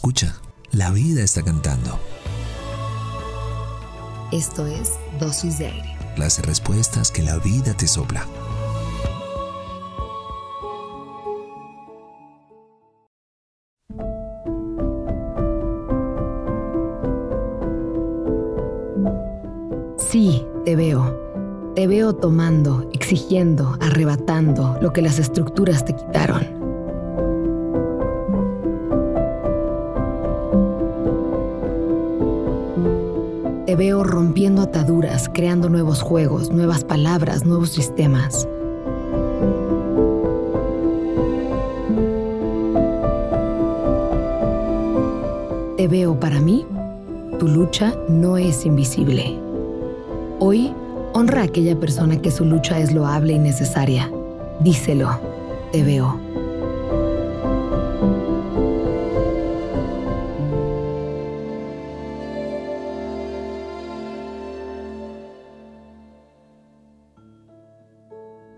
Escucha, la vida está cantando. Esto es Dosis de Aire. Las respuestas que la vida te sopla. Sí, te veo. Te veo tomando, exigiendo, arrebatando lo que las estructuras te quitaron. Te veo rompiendo ataduras, creando nuevos juegos, nuevas palabras, nuevos sistemas. Te veo para mí, tu lucha no es invisible. Hoy, honra a aquella persona que su lucha es loable y necesaria. Díselo, te veo.